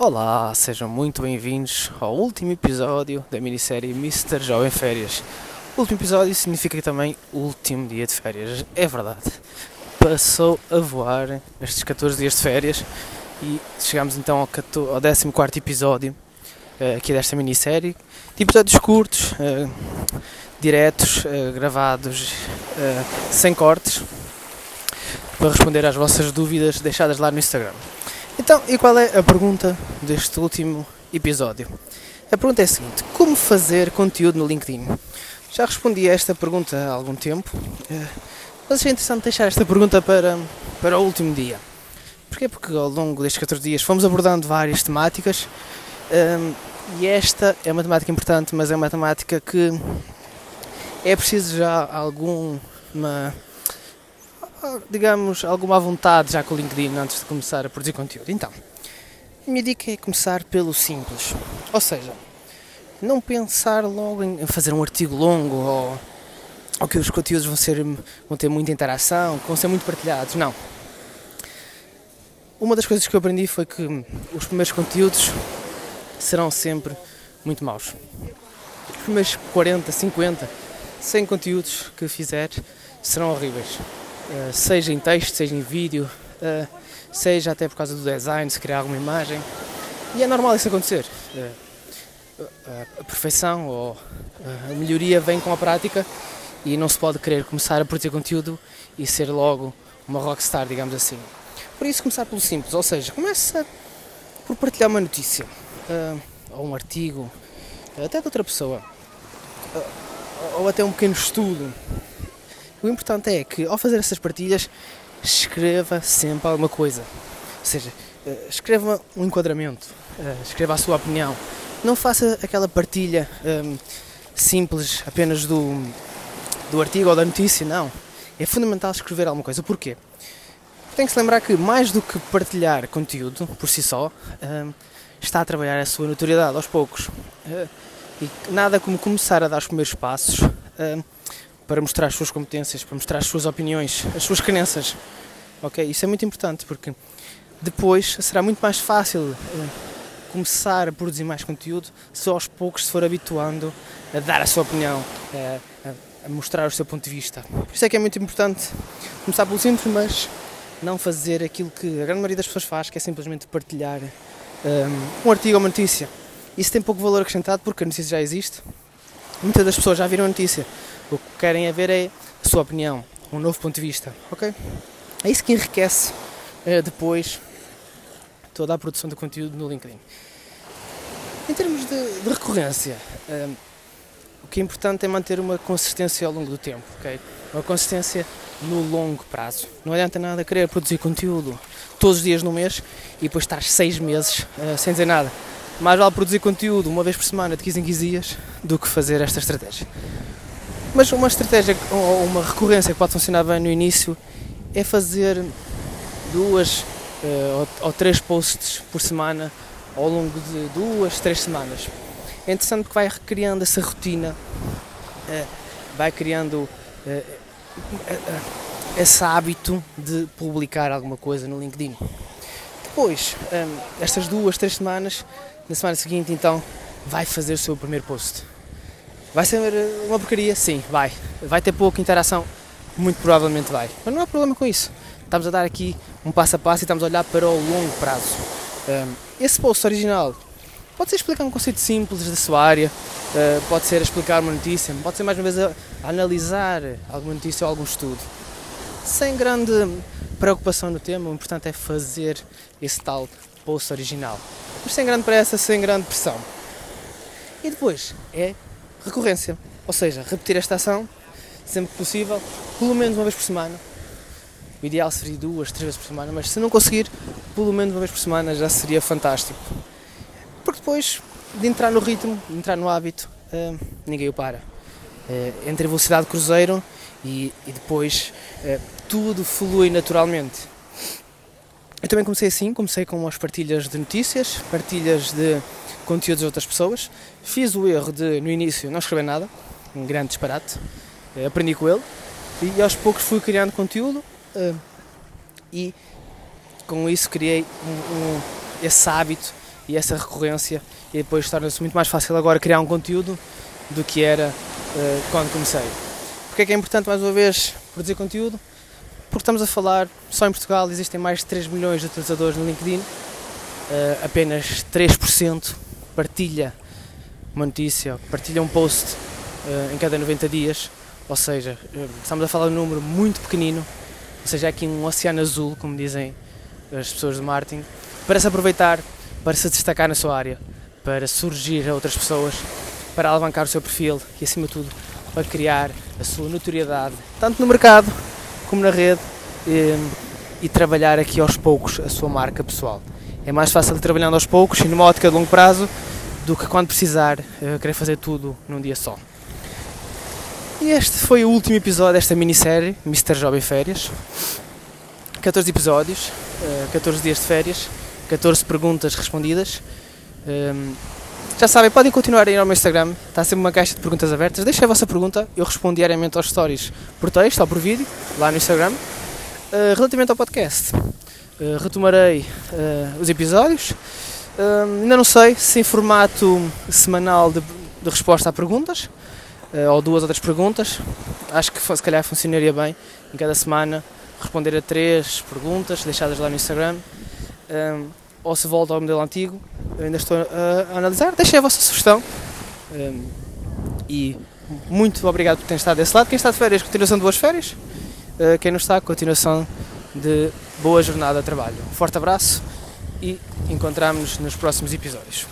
Olá, sejam muito bem-vindos ao último episódio da minissérie Mr. Jovem Férias. Último episódio significa também último dia de férias, é verdade. Passou a voar estes 14 dias de férias e chegamos então ao, 14, ao 14 episódio uh, aqui desta minissérie. De episódios curtos, uh, diretos, uh, gravados, sem cortes, para responder às vossas dúvidas deixadas lá no Instagram. Então, e qual é a pergunta deste último episódio? A pergunta é a seguinte: como fazer conteúdo no LinkedIn? Já respondi a esta pergunta há algum tempo, eh, mas é interessante deixar esta pergunta para, para o último dia. Porquê? Porque ao longo destes 14 dias fomos abordando várias temáticas um, e esta é uma temática importante, mas é uma temática que é preciso já alguma digamos, alguma vontade já com o LinkedIn antes de começar a produzir conteúdo. Então, a minha dica é começar pelo simples. Ou seja, não pensar logo em fazer um artigo longo ou, ou que os conteúdos vão, ser, vão ter muita interação, vão ser muito partilhados. Não. Uma das coisas que eu aprendi foi que os primeiros conteúdos serão sempre muito maus. Os primeiros 40, 50, 100 conteúdos que fizer serão horríveis. Eh, seja em texto, seja em vídeo, uh, seja até por causa do design, se criar alguma imagem. E é normal isso acontecer. Uh, a perfeição ou a melhoria vem com a prática e não se pode querer começar a produzir conteúdo e ser logo uma rockstar, digamos assim. Por isso, começar pelo simples, ou seja, começa por partilhar uma notícia ou um artigo, até de outra pessoa, ou até um pequeno estudo o importante é que ao fazer essas partilhas escreva sempre alguma coisa. Ou seja, eh, escreva um enquadramento, eh, escreva a sua opinião. Não faça aquela partilha um, simples apenas do, do artigo ou da notícia, não. É fundamental escrever alguma coisa. Porquê? Tem que se lembrar que mais do que partilhar conteúdo por si só, um, está a trabalhar a sua notoriedade aos poucos. Uh, e nada como começar a dar os primeiros passos. Uh, para mostrar as suas competências, para mostrar as suas opiniões, as suas crenças. Ok? Isso é muito importante porque depois será muito mais fácil uh, começar a produzir mais conteúdo se aos poucos se for habituando a dar a sua opinião, uh, a, mostrar o seu ponto de vista. Por isso é que é muito importante começar pelo simples, mas não fazer aquilo que a grande maioria das pessoas faz, que é simplesmente partilhar um, eh, um artigo ou uma notícia. Isso tem pouco valor acrescentado porque a notícia já existe. Muitas das pessoas já viram a notícia, o que querem é ver é a sua opinião, um novo ponto de vista, ok? É isso que enriquece uh, depois toda a produção de conteúdo no LinkedIn. Em termos de, de recorrência, uh, o que é importante é manter uma consistência ao longo do tempo, ok? Uma consistência no longo prazo. Não adianta nada querer produzir conteúdo todos os dias no mês e depois estar seis meses uh, sem dizer nada. Mais vale produzir conteúdo uma vez por semana, de 15 em 15 dias, do que fazer esta estratégia. Mas uma estratégia ou uma recorrência que pode funcionar bem no início é fazer duas uh, ou, ou, três posts por semana ao longo de duas, três semanas. É interessante porque vai recriando essa rotina, uh, vai criando uh, esse hábito de publicar alguma coisa no LinkedIn. Depois, um, estas duas, três semanas, na semana seguinte, então, vai fazer o seu primeiro post Vai ser uma porcaria? Sim, vai. Vai ter pouca interação? Muito provavelmente vai. Mas não há problema com isso. Estamos a dar aqui um passo a passo e estamos a olhar para o longo prazo. esse post original pode ser explicar um conceito simples da sua área, ah, pode ser explicar uma notícia, pode ser mais uma vez a analisar alguma notícia ou algum estudo. Sem grande preocupação no tema, o importante é fazer esse tal post original. Mas sem grande pressa, sem grande pressão. E depois é recorrência, ou seja, repetir esta ação sempre que possível, pelo menos uma vez por semana. O ideal seria duas, três vezes por semana, mas se não conseguir, pelo menos uma vez por semana já seria fantástico. Porque depois de entrar no ritmo, de entrar no hábito, uh, ninguém o para. Uh, entre a velocidade de cruzeiro e, e depois uh, tudo flui naturalmente. Eu também comecei assim, comecei com as partilhas de notícias, partilhas de conteúdos de outras pessoas. Fiz o erro de, no início, não escrever nada, um grande disparate. Eh, aprendi com ele e aos poucos fui criando conteúdo uh, e com isso criei um, um, esse hábito e essa recorrência e depois torna-se muito mais fácil agora criar um conteúdo do que era uh, quando comecei. Porque é que é importante mais uma vez produzir conteúdo? Porque estamos a falar, só em Portugal existem mais de 3 milhões de utilizadores no LinkedIn, uh, apenas 3% partilha uma notícia, partilha um post uh, em cada 90 dias, ou seja, estamos a falar de um número muito pequenino, ou seja, é aqui um oceano azul, como dizem as pessoas de marketing, para se aproveitar, para se destacar na sua área, para surgir a outras pessoas, para alavancar o seu perfil e, acima de tudo, para criar a sua notoriedade, tanto no mercado como na rede, e, e trabalhar aqui aos poucos a sua marca pessoal. É mais fácil trabalhando aos poucos e numa ótica de longo prazo do que quando precisar uh, querer fazer tudo num dia só. E este foi o último episódio desta minissérie, Mr. Jovem Férias. 14 episódios, uh, 14 dias de férias, 14 perguntas respondidas. Ehm, já sabem, podem continuar a ir ao meu Instagram, está sempre uma caixa de perguntas abertas. Deixem a vossa pergunta, eu respondo diariamente aos stories por texto ou por vídeo, lá no Instagram. Uh, relativamente ao podcast, uh, retomarei uh, os episódios. ainda não sei se em formato semanal de, de resposta a perguntas ou duas outras perguntas. Acho que se calhar funcionaria bem em cada semana responder a três perguntas deixadas lá no Instagram um, ou se volta ao modelo antigo, eu ainda estou a, a analisar. Deixem a vossa sugestão um, e muito obrigado por terem estado desse lado. Quem está de férias, continuação de boas férias. Uh, quem não está, continuação de boa jornada de trabalho. Um forte abraço e encontramos-nos nos próximos episódios.